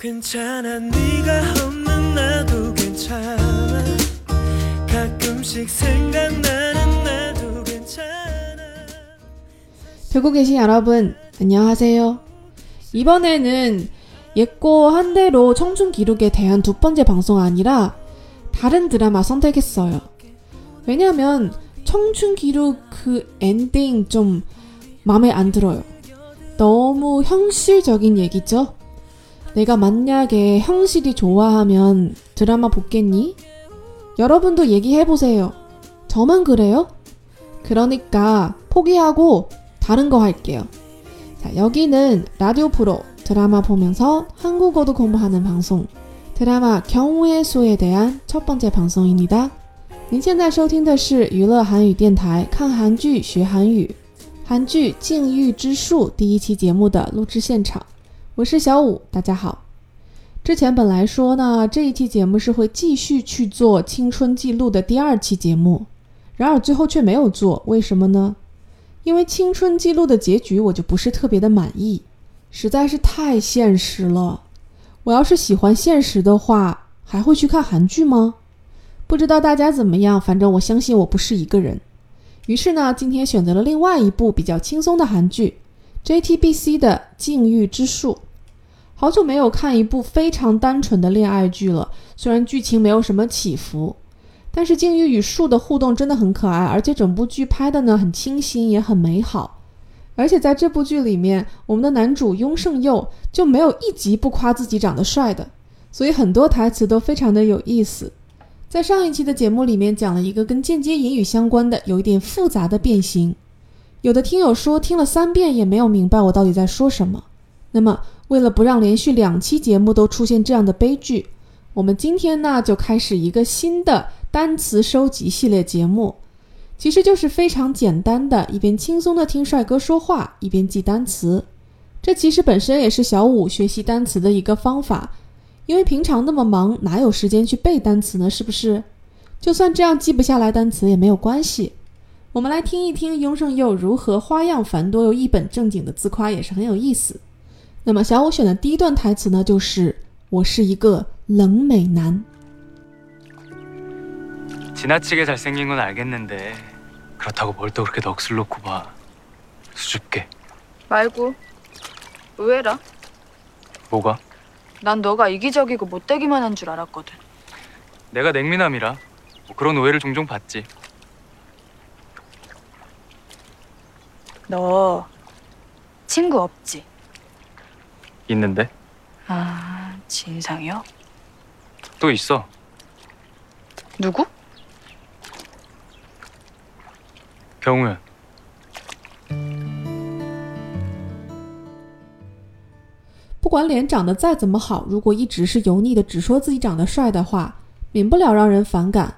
괜찮아 네가 없는 나도 괜찮아 가끔씩 생각나는 나도 괜찮아 듣고 계신 여러분, 안녕하세요. 이번에는 예고 한 대로 청춘 기록에 대한 두 번째 방송 아니라 다른 드라마 선택했어요. 왜냐면 청춘 기록 그 엔딩 좀 마음에 안 들어요. 너무 형식적인 얘기죠? 내가 만약에 형식이 좋아하면 드라마 보겠니? 여러분도 얘기해보세요. 저만 그래요? 그러니까 포기하고 다른 거 할게요. 자, 여기는 라디오 프로 드라마 보면서 한국어도 공부하는 방송 드라마 경우의 수에 대한 첫 번째 방송입니다. 您现在收听的是娱乐韩语电台看韩剧学韩语韩剧《禁欲之术》第一期节目的录制现场， 我是小五，大家好。之前本来说呢，这一期节目是会继续去做青春记录的第二期节目，然而最后却没有做，为什么呢？因为青春记录的结局我就不是特别的满意，实在是太现实了。我要是喜欢现实的话，还会去看韩剧吗？不知道大家怎么样，反正我相信我不是一个人。于是呢，今天选择了另外一部比较轻松的韩剧，JTBC 的《禁欲之术》。好久没有看一部非常单纯的恋爱剧了，虽然剧情没有什么起伏，但是禁欲与树的互动真的很可爱，而且整部剧拍的呢很清新，也很美好。而且在这部剧里面，我们的男主雍胜佑就没有一集不夸自己长得帅的，所以很多台词都非常的有意思。在上一期的节目里面讲了一个跟间接引语相关的、有一点复杂的变形，有的听友说听了三遍也没有明白我到底在说什么。那么，为了不让连续两期节目都出现这样的悲剧，我们今天呢就开始一个新的单词收集系列节目，其实就是非常简单的，一边轻松的听帅哥说话，一边记单词。这其实本身也是小五学习单词的一个方法。因为平常那么忙，哪有时间去背单词呢？是不是？就算这样记不下来单词也没有关系。我们来听一听雍胜佑如何花样繁多又一本正经的自夸，也是很有意思。那么小五选的第一段台词呢，就是“我是一个冷美男 지나치게 잘생긴 건 알겠는데 그렇다고 뭘 또 그렇게 넋을 놓고 봐 수줍게 말고 의외라. 뭐가? 난 너가 이기적이고 못되기만 한 줄 알았거든. 내가 냉미남이라 뭐 그런 오해를 종종 받지 너 친구 없지? 있는데 아 진상이요? 또 있어 누구? 경우연 不管脸长得再怎么好，如果一直是油腻的，只说自己长得帅的话，免不了让人反感。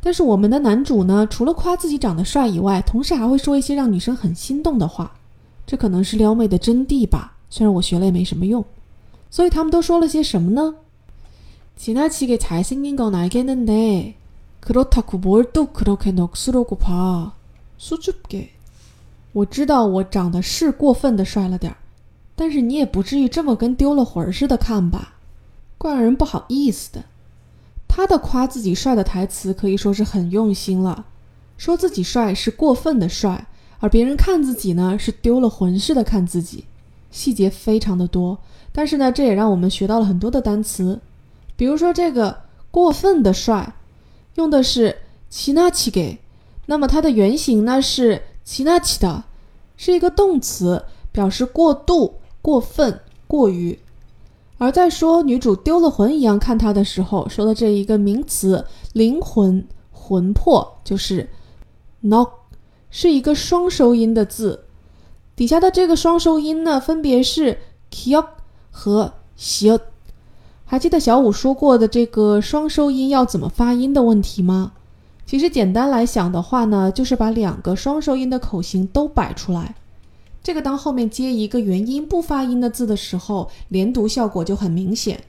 但是我们的男主呢，除了夸自己长得帅以外，同时还会说一些让女生很心动的话，这可能是撩妹的真谛吧。 虽然我学了也没什么用。所以他们都说了些什么呢？지나치게잘생긴건알겠는데그렇다고뭘또그렇게넋으로고봐수줍게我知道我长得是过分的帅了点儿。但是你也不至于这么跟丢了魂似的看吧，怪让人不好意思的。他的夸自己帅的台词可以说是很用心了，说自己帅是过分的帅，而别人看自己呢是丢了魂似的看自己， 细节非常的多。但是呢，这也让我们学到了很多的单词，比如说这个过分的帅，用的是奇纳奇给，那么它的原型呢是奇纳奇的，是一个动词，表示过度。过分、过于，而在说女主丢了魂一样看他的时候，说的这一个名词“灵魂”“魂魄”就是 “no”，是一个双收音的字。底下的这个双收音呢，分别是 “kyo” 和 “xio”。还记得小五说过的这个双收音要怎么发音的问题吗？其实简单来想的话呢，就是把两个双收音的口型都摆出来。这个当后面接一个元音不发音的字的时候，连读效果就很明显。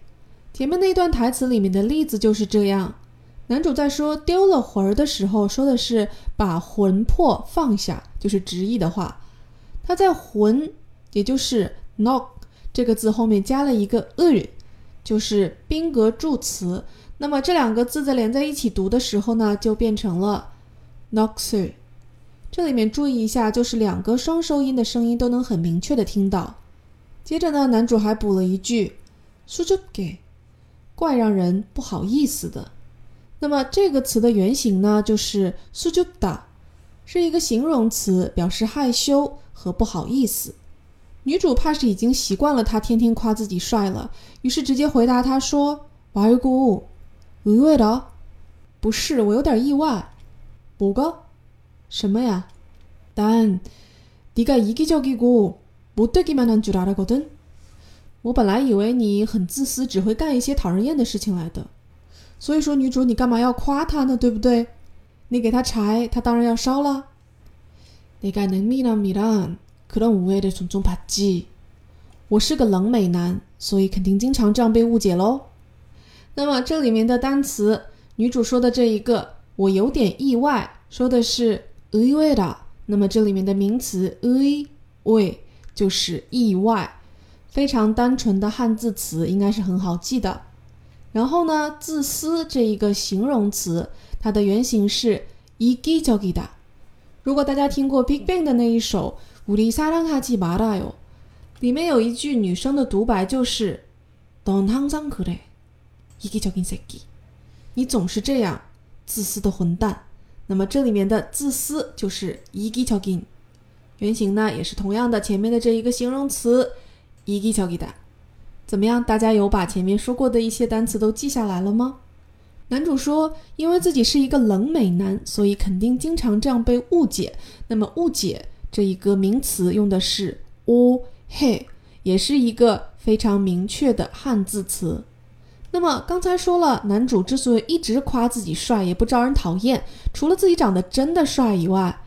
前面那段台词里面的例子就是这样：男主在说丢了魂儿的时候，说的是把魂魄放下，就是直译的话。他在魂，也就是 “nok” 这个字后面加了一个 u，就是宾格助词。那么这两个字在连在一起读的时候呢，就变成了 noxer。这里面注意一下，就是两个双收音的声音都能很明确的听到。接着呢，男主还补了一句 s u j u g 怪让人不好意思的。那么这个词的原型呢，就是 s u j u d a 是一个形容词，表示害羞和不好意思。女主怕是已经习惯了他天天夸自己帅了，于是直接回答他说：“말고， 의외다。不是，我有点意外。뭐가？什么呀？但네가이기적이고못되기만한줄알았거든。我本来以为你很自私，只会干一些讨人厌的事情来的。所以说，女主你干嘛要夸他呢？对不对？ 你给他柴，他当然要烧了。내가능미남이란그런오해를종종받지我是个冷美男，所以肯定经常这样被误解喽。那么这里面的单词，女主说的这一个，我有点意外，说的是의외다。那么这里面的名词의외就是意外，非常单纯的汉字词，应该是很好记的。 然后呢，自私这一个形容词，它的原型是이기적이다。如果大家听过 Big Bang 的那一首《우리사랑하지말아요》，里面有一句女生的独白就是넌항상그래이기적인새끼你总是这样，自私的混蛋。那么这里面的自私就是이기적 인， 原型呢也是同样的前面的这一个形容词이기적이다。 怎么样？大家有把前面说过的一些单词都记下来了吗？男主说：“因为自己是一个冷美男，所以肯定经常这样被误解。那么，误解这一个名词用的是‘ o he，’，也是一个非常明确的汉字词。那么刚才说了，男主之所以一直夸自己帅，也不招人讨厌，除了自己长得真的帅以外，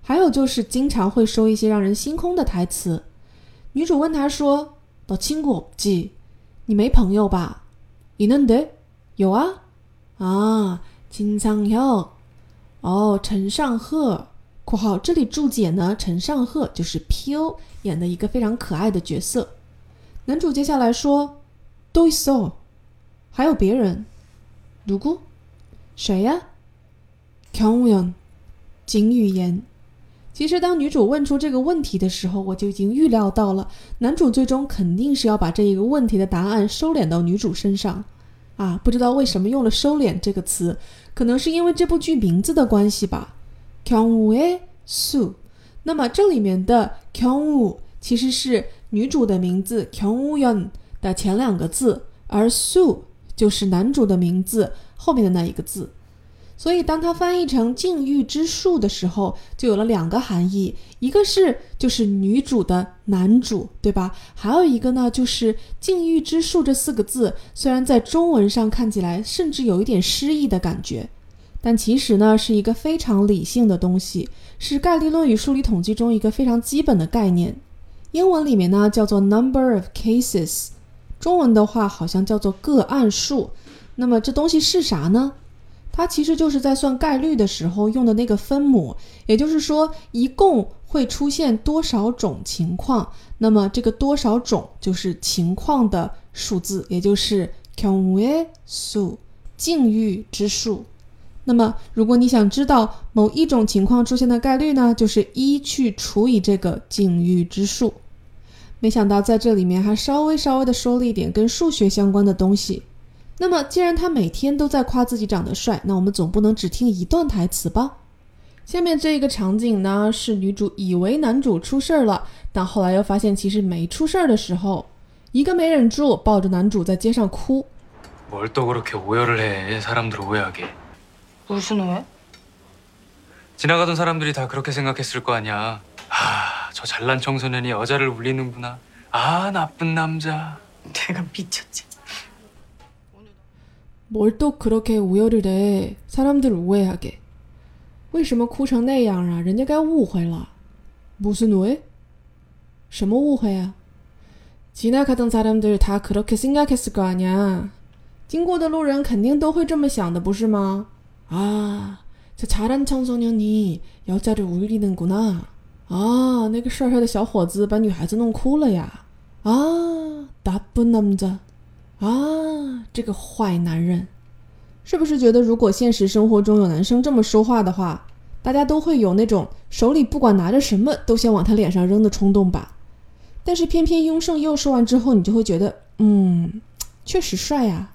还有就是经常会说一些让人心空的台词。女主问他说：‘ 너친구없지？你没朋友吧？있는 데？ 有啊。’”啊，金昌佑，哦，陈尚赫（括号这里注解呢），陈尚赫就是 P.O 演的一个非常可爱的角色。男主接下来说，Do so，还有别人，누구谁呀？경우 연， 金玉妍。 其实当女主问出这个问题的时候，我就已经预料到了，男主最终肯定是要把这一个问题的答案收敛到女主身上。啊，不知道为什么用了“收敛”这个词，可能是因为这部剧名字的关系吧。Kyungwoo Su，那么这里面的 Kyungwoo 其实是女主的名字 Kyungwoo 的前两个字，而 Su 就是男主的名字后面的那一个字。所以，当它翻译成“禁欲之树”的时候，就有了两个含义：一个是就是女主的男主，对吧？还有一个呢，就是“禁欲之树”这四个字，虽然在中文上看起来甚至有一点诗意的感觉，但其实呢是一个非常理性的东西，是概率论与数理统计中一个非常基本的概念。英文里面呢叫做 “number of cases”，中文的话好像叫做“个案数”。那么这东西是啥呢？它其实就是在算概率的时候用的那个分母，也就是说，一共会出现多少种情况，那么这个多少种就是情况的数字，也就是경우数，境遇之数。那么，如果你想知道某一种情况出现的概率呢，就是一去除以这个境遇之数。没想到在这里面还稍微稍微的说了一点跟数学相关的东西。那么，既然他每天都在夸自己长得帅，那我们总不能只听一段台词吧？下面这一个场景呢，是女主以为男主出事儿了，但后来又发现其实没出事儿的时候，一个没忍住，抱着男主在街上哭。뭘또그렇게오열을해사람들오해하게무슨오해 지나가던사람들이다그렇게생각했을거아니야아저잘난청소년이여자를울리는구나아나쁜남자 내가미쳤지 뭘또그렇게우열을해사람들오해하게为什么哭成那样啊？人家该误会了。무슨오 해？ 什么误会啊？지나가던사람들다그렇게생각했을거아니야经过的路人肯定都会这么想的，不是吗？啊，这잘난청소년이여자를울리는구나啊，那个帅帅的小伙子把女孩子弄哭了呀。啊，나쁜남 자。 啊， 这个坏男人，是不是觉得如果现实生活中有男生这么说话的话，大家都会有那种手里不管拿着什么都想往他脸上扔的冲动吧？但是偏偏雍胜佑说完之后，你就会觉得，嗯，确实帅呀。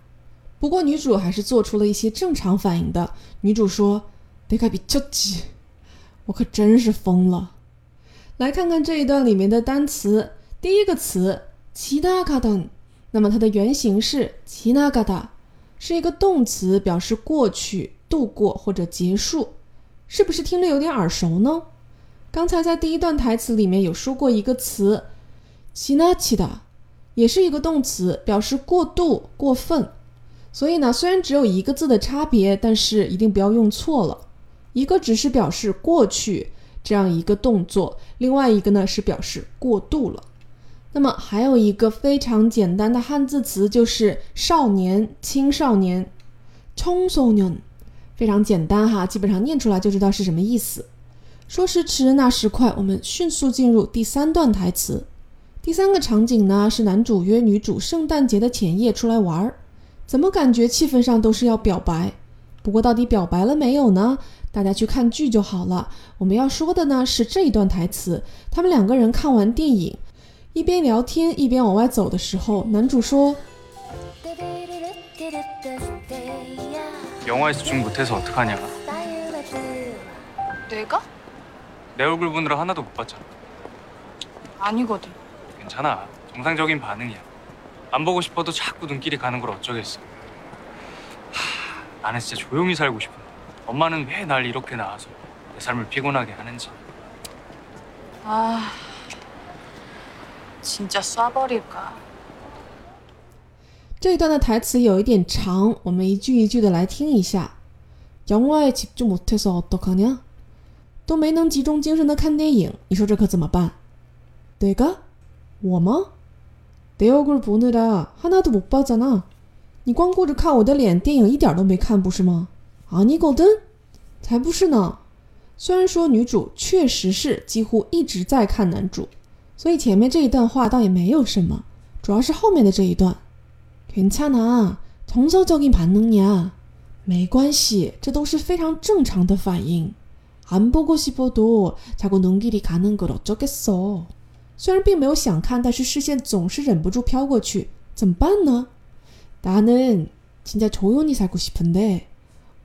不过女主还是做出了一些正常反应的。女主说：“得卡比丘吉，我可真是疯了。”来看看这一段里面的单词，第一个词“其他卡登”，那么它的原型是“奇纳嘎达”，是一个动词，表示过去、度过或者结束。是不是听着有点耳熟呢？刚才在第一段台词里面有说过一个词“奇纳奇达”，也是一个动词，表示过度、过分。所以呢，虽然只有一个字的差别，但是一定不要用错了。一个只是表示过去这样一个动作，另外一个呢是表示过度了。那么还有一个非常简单的汉字词就是少年、青少年，청소 년， 非常简单哈，基本上念出来就知道是什么意思。说时迟，那时快，我们迅速进入第三段台词。第三个场景呢是男主约女主圣诞节的前夜出来玩儿。怎么感觉气氛上都是要表白？不过到底表白了没有呢？大家去看剧就好了。我们要说的呢是这一段台词。他们两个人看完电影， 一边聊天一边往外走的时候，男主说：“ 영화에 집중 못해서 어떡하냐? 내가? 내 얼굴 보느라 하나도 못 봤잖아. 아니거든. 괜찮아. 정상적인 반응이야. 안 보고 싶어도 자꾸 눈길이 가는 걸 어쩌겠어. 하, 나는 진짜 조용히 살고 싶은데 엄마는 왜 날 이렇게 낳아서 내 삶을 피곤하게 하는지. 아, 진짜 쏴버릴까. 这一段的台词有一点长，我们一句一句的来听一下。영화에집중못해서어떡하냐？都没能集中精神的看电影，你说这可怎么办？对个，我吗？내얼굴보느라하나도못봤잖아你光顾着看我的脸，电影一点都没看，不是吗？아니거든才不是呢。虽然说女主确实是几乎一直在看男主， 所以前面这一段话倒也没有什么，主要是后面的这一段。괜찮아정서적인반응이야没关系，这都是非常正常的反应。안보고싶어도자꾸눈길이가는걸어쩌겠어虽然并没有想看，但是视线总是忍不住飘过去，怎么办呢？나는진짜조용히살고싶은 데，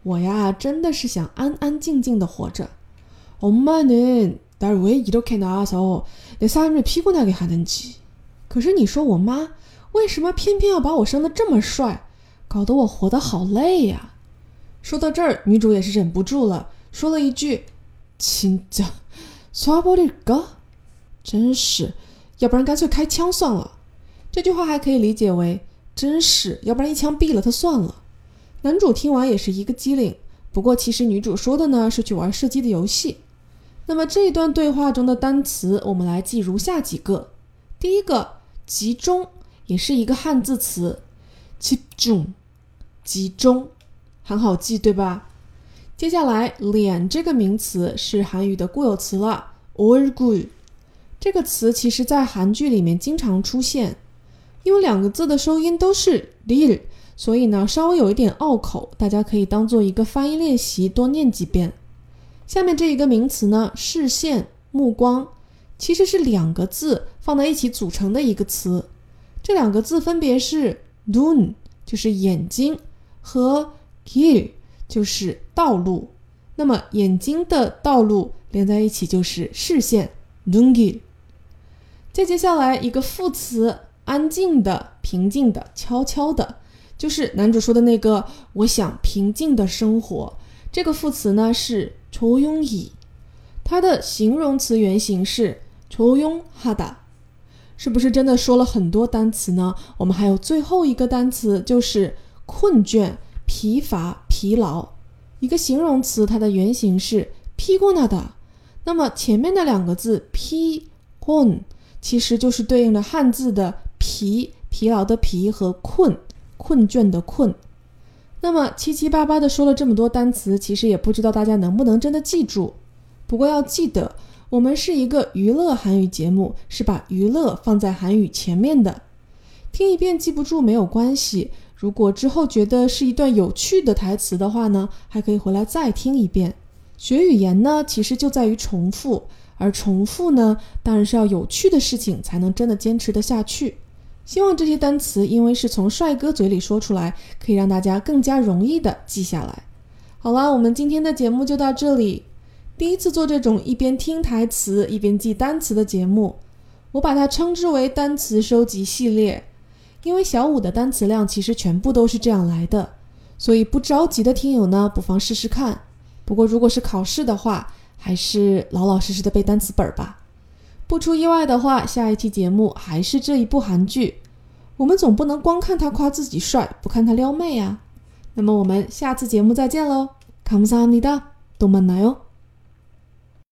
我呀真的是想安安静静的活着。엄마는 날왜이렇게낳아서내삶을피곤하게하는 지？ 可是你说我妈。为什么偏偏要把我生得这么帅，搞得我活得好累呀？说到这儿，女主也是忍不住了，说了一句：“亲家，耍不离个，真是，要不然干脆开枪算了。”这句话还可以理解为“真是，要不然一枪毙了他算了。”男主听完也是一个机灵，不过其实女主说的呢是去玩射击的游戏。 那么这一段对话中的单词我们来记如下几个。第一个集中也是一个汉字词。集中集中很好记对吧？接下来脸这个名词是韩语的固有词了 urgu 这个词其实在韩剧里面经常出现。因为两个字的收音都是 dear 所以呢稍微有一点拗口大家可以当做一个发音练习多念几遍。下面这一个名词呢视线目光其实是两个字放在一起组成的一个词。这两个字分别是 dun 就是眼睛和 gear 就是道路。那么眼睛的道路连在一起就是视线 lugui 再接下来一个副词安静的平静的悄悄的就是男主说的那个我想平静的生活这个副词呢是조용 히， 它的形容词原型是조용하 다。 是不是真的说了很多单词呢？我们还有最后一个单词，就是困倦、疲乏、疲劳。一个形容词，它的原型是피곤하 다。 那么前面的两个字피 곤， 其实就是对应的汉字的疲、疲劳的疲和困、困倦的困。 那么七七八八的说了这么多单词，其实也不知道大家能不能真的记住。不过要记得。我们是一个娱乐韩语节目，是把娱乐放在韩语前面的。听一遍记不住没有关系，如果之后觉得是一段有趣的台词的话呢，还可以回来再听一遍。学语言呢，其实就在于重复，而重复呢，当然是要有趣的事情才能真的坚持得下去。希望这些单词因为是从帅哥嘴里说出来，可以让大家更加容易的记下来。好啦，我们今天的节目就到这里。第一次做这种一边听台词一边记单词的节目，我把它称之为单词收集系列。因为小五的单词量其实全部都是这样来的，所以不着急的听友呢，不妨试试看。不过如果是考试的话，还是老老实实的背单词本儿吧。不出意外的话，下一期节目还是这一部韩剧。我们总不能光看他夸自己帅，不看他撩妹啊。那么我们下次节目再见喽，감사합니다，또 만나요。